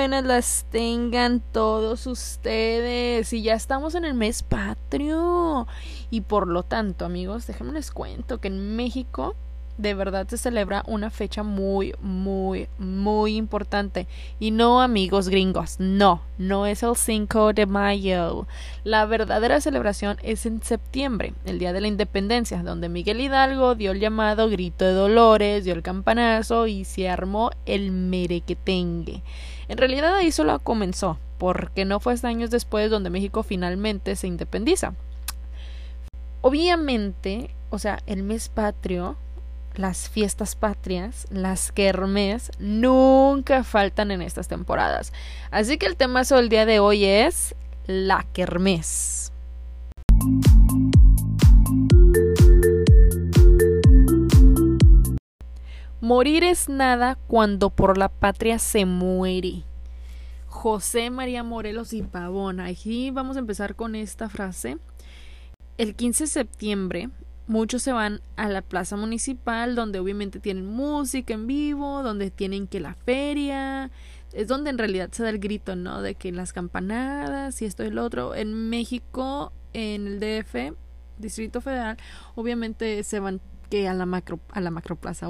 buenas las tengan todos ustedes. Y ya estamos en el mes patrio. Y por lo tanto, amigos, déjenme les cuento que en México de verdad se celebra una fecha muy, muy, muy importante. Y no, amigos gringos, no, no es el 5 de mayo. La verdadera celebración es en septiembre, el Día de la Independencia, donde Miguel Hidalgo dio el llamado grito de dolores, dio el campanazo y se armó el merequetengue. En realidad ahí solo comenzó, porque no fue hasta años después donde México finalmente se independiza. Obviamente, o sea, el mes patrio las fiestas patrias, las kermés, nunca faltan en estas temporadas. Así que el tema del día de hoy es la kermés. Morir es nada cuando por la patria se muere. José María Morelos y Pavón. Aquí vamos a empezar con esta frase. El 15 de septiembre muchos se van a la plaza municipal donde obviamente tienen música en vivo, donde tienen que la feria, es donde en realidad se da el grito, ¿no? De que las campanadas y esto y el otro. En México, en el DF, Distrito Federal, obviamente se van que a la macro a la macroplaza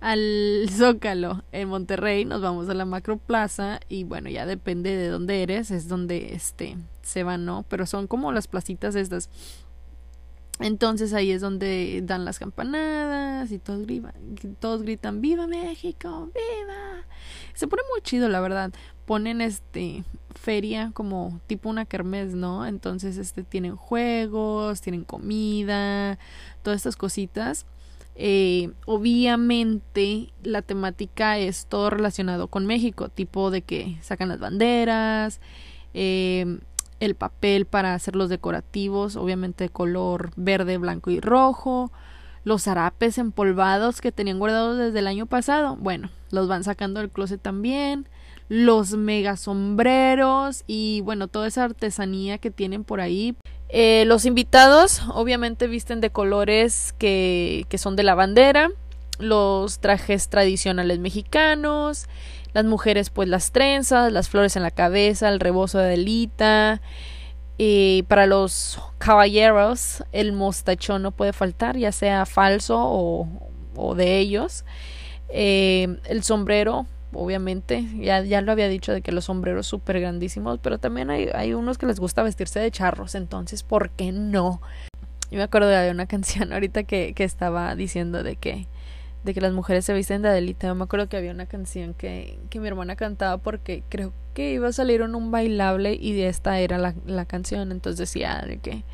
al Zócalo en Monterrey nos vamos a la macroplaza y bueno ya depende de dónde eres es donde este se van no pero son como las placitas estas entonces ahí es donde dan las campanadas y todos gritan, todos gritan ¡Viva México! ¡Viva! Se pone muy chido, la verdad. Ponen este feria como tipo una kermés, ¿no? Entonces este tienen juegos, tienen comida, todas estas cositas. Eh, obviamente la temática es todo relacionado con México, tipo de que sacan las banderas, eh, el papel para hacer los decorativos, obviamente de color verde, blanco y rojo, los zarapes empolvados que tenían guardados desde el año pasado, bueno, los van sacando del closet también, los mega sombreros y bueno, toda esa artesanía que tienen por ahí. Eh, los invitados obviamente visten de colores que, que son de la bandera, los trajes tradicionales mexicanos, las mujeres pues las trenzas, las flores en la cabeza, el rebozo de delita. Y para los caballeros el mostachón no puede faltar, ya sea falso o, o de ellos. Eh, el sombrero, obviamente, ya, ya lo había dicho de que los sombreros súper grandísimos, pero también hay, hay unos que les gusta vestirse de charros, entonces, ¿por qué no? Yo me acuerdo de una canción ahorita que, que estaba diciendo de que de que las mujeres se visten de Adelita. Yo me acuerdo que había una canción que, que mi hermana cantaba porque creo que iba a salir en un bailable y esta era la, la canción. Entonces decía de que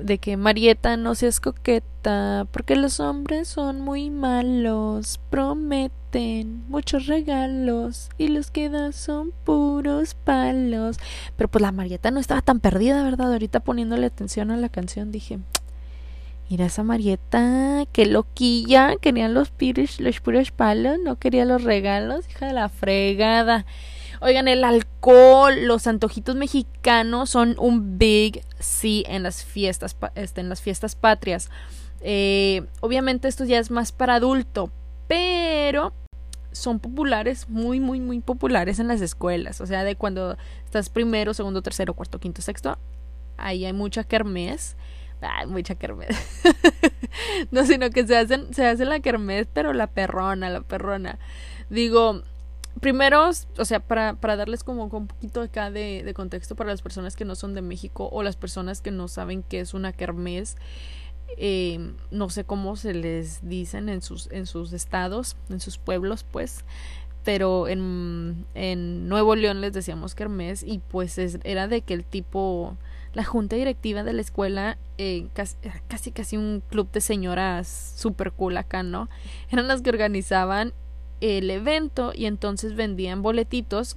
de que Marieta no seas coqueta, porque los hombres son muy malos, prometen muchos regalos y los que dan son puros palos. Pero pues la Marieta no estaba tan perdida, ¿verdad? Ahorita poniéndole atención a la canción dije, Mira esa Marieta, qué loquilla, querían los piros, los puros palos, no quería los regalos, hija de la fregada. Oigan, el alcohol, los antojitos mexicanos son un big sí en las fiestas, este, en las fiestas patrias. Eh, obviamente esto ya es más para adulto, pero son populares, muy, muy, muy populares en las escuelas. O sea, de cuando estás primero, segundo, tercero, cuarto, quinto, sexto, ahí hay mucha kermés Mucha kermés. no, sino que se hacen, se hace la kermés, pero la perrona, la perrona. Digo, primero, o sea, para, para darles como un poquito acá de, de, contexto para las personas que no son de México o las personas que no saben qué es una kermés, eh, no sé cómo se les dicen en sus, en sus estados, en sus pueblos, pues. Pero en, en Nuevo León les decíamos kermés y pues es, era de que el tipo la junta directiva de la escuela, eh, casi, casi, casi un club de señoras super cool acá, ¿no? Eran las que organizaban el evento y entonces vendían boletitos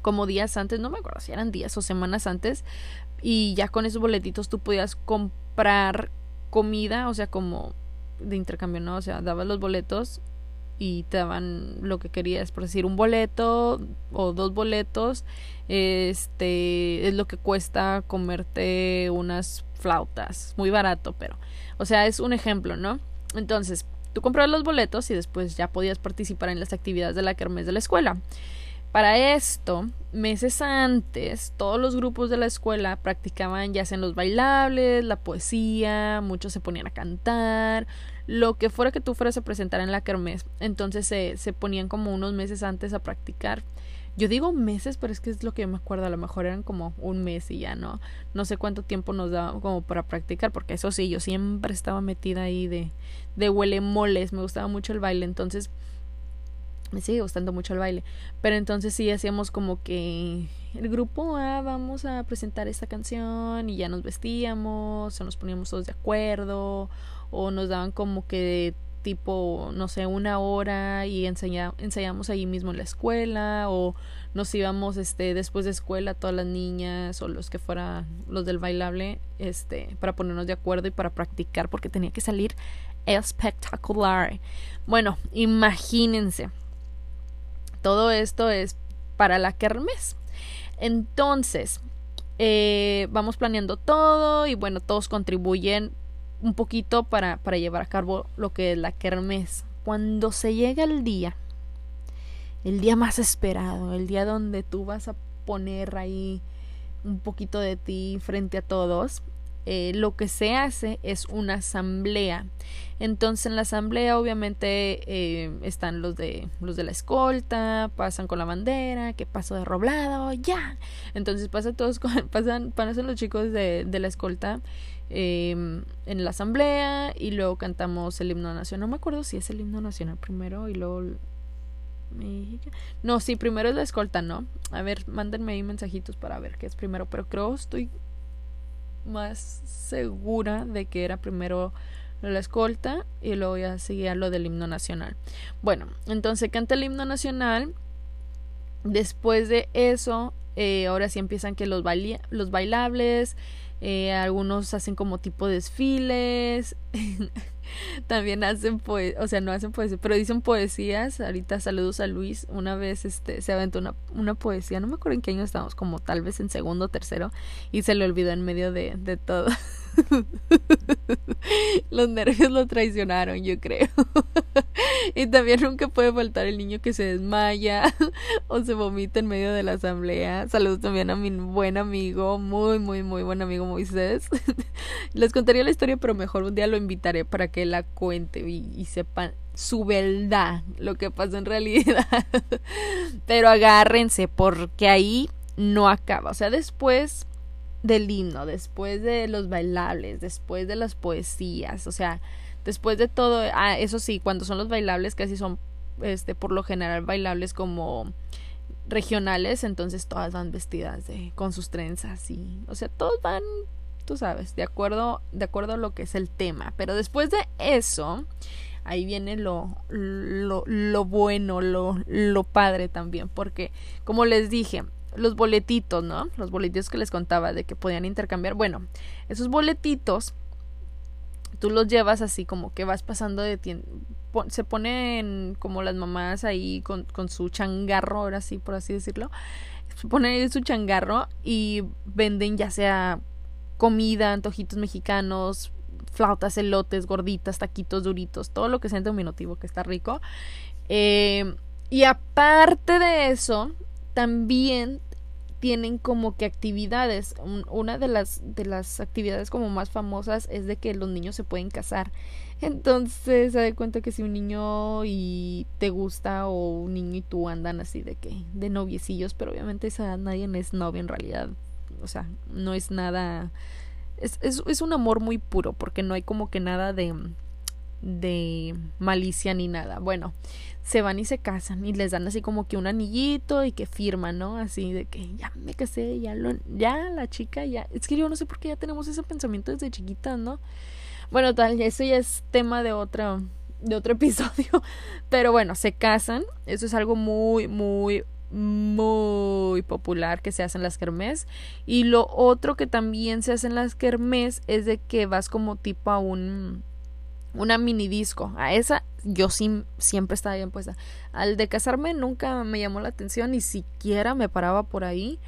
como días antes, no me acuerdo si eran días o semanas antes, y ya con esos boletitos tú podías comprar comida, o sea, como de intercambio, ¿no? O sea, dabas los boletos y te daban lo que querías, por decir, un boleto o dos boletos, este es lo que cuesta comerte unas flautas, muy barato, pero, o sea, es un ejemplo, ¿no? Entonces, tú comprabas los boletos y después ya podías participar en las actividades de la kermés de la escuela. Para esto, meses antes, todos los grupos de la escuela practicaban ya sea en los bailables, la poesía, muchos se ponían a cantar, lo que fuera que tú fueras a presentar en la kermés. Entonces se, se ponían como unos meses antes a practicar. Yo digo meses, pero es que es lo que yo me acuerdo. A lo mejor eran como un mes y ya no. No sé cuánto tiempo nos daba como para practicar, porque eso sí, yo siempre estaba metida ahí de, de huele moles. Me gustaba mucho el baile. Entonces, me sigue gustando mucho el baile. Pero entonces sí hacíamos como que el grupo, ah, vamos a presentar esta canción y ya nos vestíamos o nos poníamos todos de acuerdo o nos daban como que tipo, no sé, una hora y ensayamos allí mismo en la escuela o nos íbamos este después de escuela todas las niñas o los que fueran los del bailable este para ponernos de acuerdo y para practicar porque tenía que salir espectacular. Bueno, imagínense todo esto es para la kermés. Entonces, eh, vamos planeando todo y bueno, todos contribuyen un poquito para, para llevar a cabo lo que es la kermés. Cuando se llega el día, el día más esperado, el día donde tú vas a poner ahí un poquito de ti frente a todos, eh, lo que se hace es una asamblea. Entonces en la asamblea obviamente eh, están los de los de la escolta, pasan con la bandera, que paso de roblado, ya. Entonces pasan todos pasan, pasan los chicos de, de la escolta em, en la asamblea y luego cantamos el himno nacional. No me acuerdo si es el himno nacional primero y luego no, sí, primero es la escolta, ¿no? A ver, mándenme ahí mensajitos para ver qué es primero, pero creo estoy más segura de que era primero la escolta y luego ya seguía lo del himno nacional. Bueno, entonces canta el himno nacional. Después de eso, eh, ahora sí empiezan que los, los bailables, eh, algunos hacen como tipo desfiles. también hacen poesía, o sea, no hacen poesía, pero dicen poesías. Ahorita saludos a Luis. Una vez este se aventó una, una poesía, no me acuerdo en qué año estábamos, como tal vez en segundo o tercero, y se le olvidó en medio de, de todo. Los nervios lo traicionaron, yo creo. y también nunca puede faltar el niño que se desmaya o se vomita en medio de la asamblea. Saludos también a mi buen amigo, muy, muy, muy buen amigo Moisés. Les contaría la historia, pero mejor un día lo invitaré para que la cuente y, sepan su verdad, lo que pasó en realidad. pero agárrense, porque ahí no acaba. O sea, después del himno, después de los bailables, después de las poesías, o sea, después de todo, ah, eso sí, cuando son los bailables casi son, este, por lo general bailables como regionales, entonces todas van vestidas de, con sus trenzas y, o sea, todos van, tú sabes, de acuerdo, de acuerdo a lo que es el tema, pero después de eso, ahí viene lo, lo, lo bueno, lo, lo padre también, porque como les dije, los boletitos, ¿no? Los boletitos que les contaba de que podían intercambiar. Bueno, esos boletitos tú los llevas así como que vas pasando de tienda. Se ponen como las mamás ahí con, con su changarro, ahora sí, por así decirlo. Se ponen su changarro y venden ya sea comida, antojitos mexicanos, flautas, elotes, gorditas, taquitos, duritos, todo lo que sea en diminutivo que está rico. Eh, y aparte de eso, también tienen como que actividades. una de las, de las actividades como más famosas es de que los niños se pueden casar. Entonces, se da cuenta que si un niño y te gusta o un niño y tú andan así de que, de noviecillos, pero obviamente nadie es novio en realidad. O sea, no es nada. Es, es, es un amor muy puro, porque no hay como que nada de de malicia ni nada. Bueno, se van y se casan y les dan así como que un anillito y que firman, ¿no? Así de que ya me casé, ya lo, ya la chica, ya. Es que yo no sé por qué ya tenemos ese pensamiento desde chiquita, ¿no? Bueno, tal, eso ya es tema de otro, de otro episodio. Pero bueno, se casan. Eso es algo muy, muy, muy popular que se hace en las kermés. Y lo otro que también se hace en las kermés es de que vas como tipo a un una mini disco. A esa yo sí, siempre estaba bien puesta. Al de casarme nunca me llamó la atención, ni siquiera me paraba por ahí.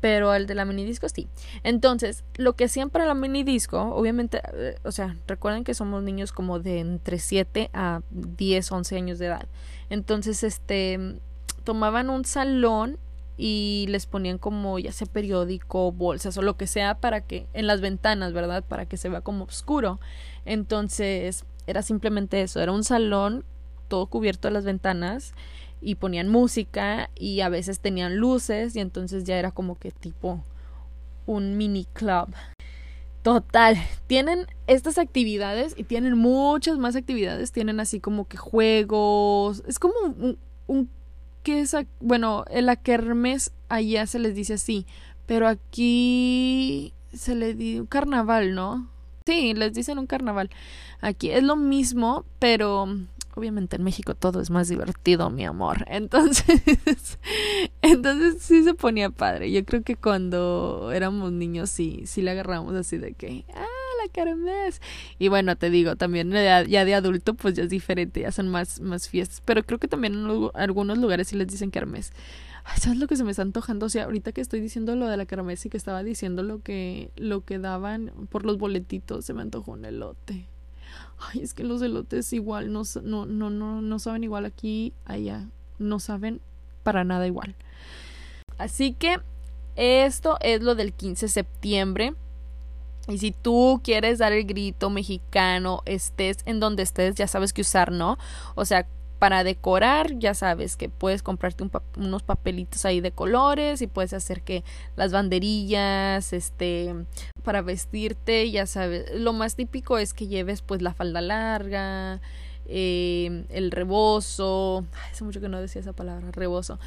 Pero al de la mini disco sí. Entonces, lo que para la mini disco, obviamente, eh, o sea, recuerden que somos niños como de entre 7 a 10, 11 años de edad. Entonces, este, tomaban un salón y les ponían como ya sea periódico, bolsas o lo que sea para que en las ventanas, ¿verdad? Para que se vea como oscuro. Entonces, era simplemente eso, era un salón todo cubierto de las ventanas y ponían música y a veces tenían luces y entonces ya era como que tipo un mini club. Total, tienen estas actividades y tienen muchas más actividades, tienen así como que juegos, es como un, un que es, bueno, en la kermes allá se les dice así, pero aquí se le dice carnaval, ¿no? Sí, les dicen un carnaval. Aquí es lo mismo, pero obviamente en México todo es más divertido, mi amor. Entonces, entonces sí se ponía padre. Yo creo que cuando éramos niños sí, sí le agarramos así de que, ah, la kermés. Y bueno, te digo, también ya, de adulto pues ya es diferente, ya son más, más fiestas. Pero creo que también en algunos lugares sí les dicen kermés. ¿Sabes lo que se me está antojando? O sea, ahorita que estoy diciendo lo de la kermés y que estaba diciendo lo que, lo que daban por los boletitos, se me antojó un elote. Ay, es que los elotes igual no, no, no, no, no saben igual aquí, allá. No saben para nada igual. Así que esto es lo del 15 de septiembre. Y si tú quieres dar el grito mexicano, estés en donde estés, ya sabes que usar, ¿no? O sea, para decorar, ya sabes que puedes comprarte unos papelitos ahí de colores y puedes hacer que las banderillas, este, para vestirte, ya sabes, lo más típico es que lleves pues la falda larga, eh, el rebozo, hace mucho que no decía esa palabra, rebozo,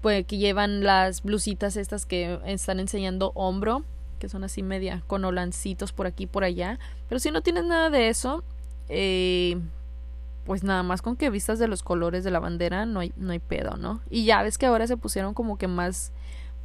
pues que llevan las blusitas estas que están enseñando hombro, que son así media con olancitos por aquí y por allá, pero si no tienes nada de eso, eh, pues nada más con que vistas de los colores de la bandera no hay, no hay pedo, ¿no? Y ya ves que ahora se pusieron como que más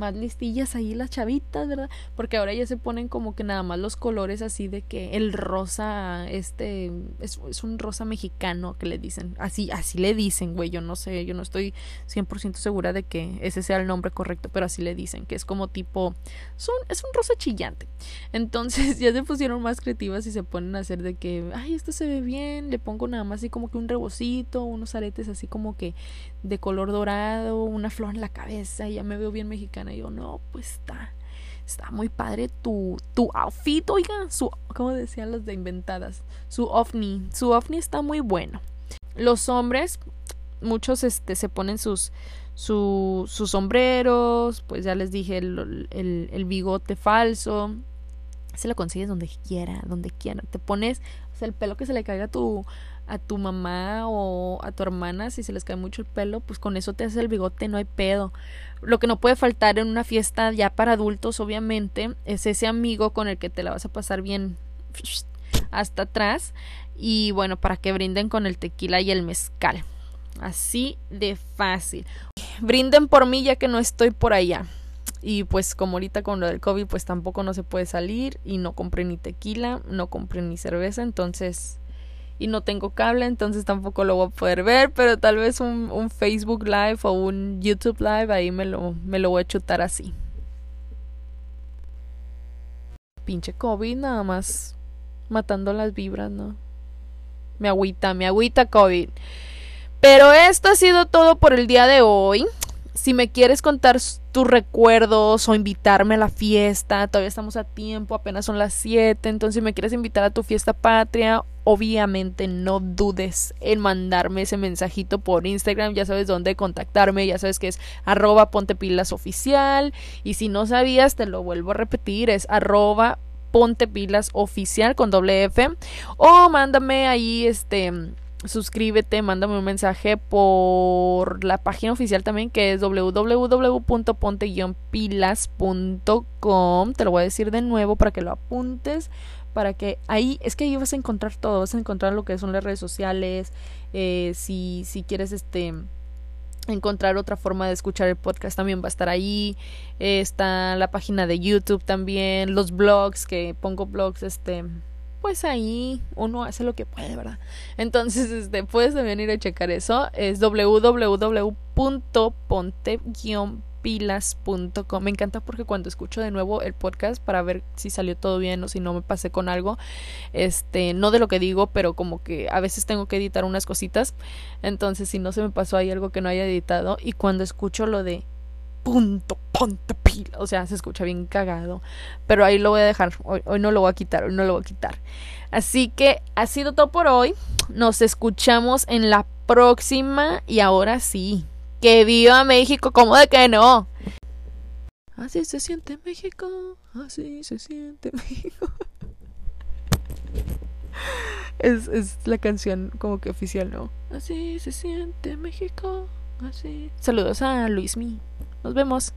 más listillas ahí las chavitas, ¿verdad? Porque ahora ya se ponen como que nada más los colores así de que el rosa, este, es, un rosa mexicano que le dicen, así, así le dicen, güey, yo no sé, yo no estoy 100% segura de que ese sea el nombre correcto, pero así le dicen, que es como tipo, es un, es un rosa chillante. Entonces ya se pusieron más creativas y se ponen a hacer de que, ay, esto se ve bien, le pongo nada más así como que un rebocito, unos aretes así como que de color dorado, una flor en la cabeza, y ya me veo bien mexicana. Y yo, no, pues está, está muy padre tu, tu outfit, oiga, su, como decían los de inventadas, su ovni, su ovni está muy bueno. Los hombres, muchos este, se ponen sus, sus sombreros, pues ya les dije, el, el, el bigote falso, se lo consigues donde quiera, donde quiera. Te pones, o sea, el pelo que se le caiga a tu, a tu mamá o a tu hermana, si se les cae mucho el pelo, pues con eso te haces el bigote, no hay pedo. Lo que no puede faltar en una fiesta ya para adultos, obviamente, es ese amigo con el que te la vas a pasar bien hasta atrás. Y bueno, para que brinden con el tequila y el mezcal. Así de fácil. Brinden por mí ya que no estoy por allá. Y pues como ahorita con lo del COVID pues tampoco no se puede salir y no compré ni tequila, no compré ni cerveza, entonces y no tengo cable, entonces tampoco lo voy a poder ver, pero tal vez un, Facebook Live o un YouTube Live ahí me lo, me lo voy a chutar así. Pinche COVID nada más matando las vibras, ¿no? Me agüita, me agüita COVID. Pero esto ha sido todo por el día de hoy. Si me quieres contar tus recuerdos o invitarme a la fiesta, todavía estamos a tiempo, apenas son las 7, entonces si me quieres invitar a tu fiesta patria, obviamente no dudes en mandarme ese mensajito por Instagram, ya sabes dónde contactarme, ya sabes que es arroba pontepilas oficial y si no sabías te lo vuelvo a repetir, es arroba pontepilas oficial con doble F o mándame ahí este suscríbete, mándame un mensaje por la página oficial también que es www.ponte-pilas.com. Te lo voy a decir de nuevo para que lo apuntes, para que ahí, es que ahí vas a encontrar todo, vas a encontrar lo que son las redes sociales, eh, si, si quieres este encontrar otra forma de escuchar el podcast también va a estar ahí está la página de YouTube también los blogs que pongo blogs este pues ahí uno hace lo que puede, ¿verdad? Entonces, este, puedes también ir a checar eso. Es www.ponte pontepilas.com. Me encanta porque cuando escucho de nuevo el podcast para ver si salió todo bien o si no me pasé con algo, este, no de lo que digo, pero como que a veces tengo que editar unas cositas. Entonces, si no se me pasó ahí algo que no haya editado y cuando escucho lo de punto, ponte pila. O sea, se escucha bien cagado. Pero ahí lo voy a dejar. Hoy, hoy, no lo voy a quitar, hoy no lo voy a quitar. Así que ha sido todo por hoy. Nos escuchamos en la próxima. Y ahora sí. Que viva México, como de que no? Así se siente México. Así se siente México. Es, es la canción como que oficial, ¿no? Así se siente México. Así. Saludos a Luismi. Nos vemos.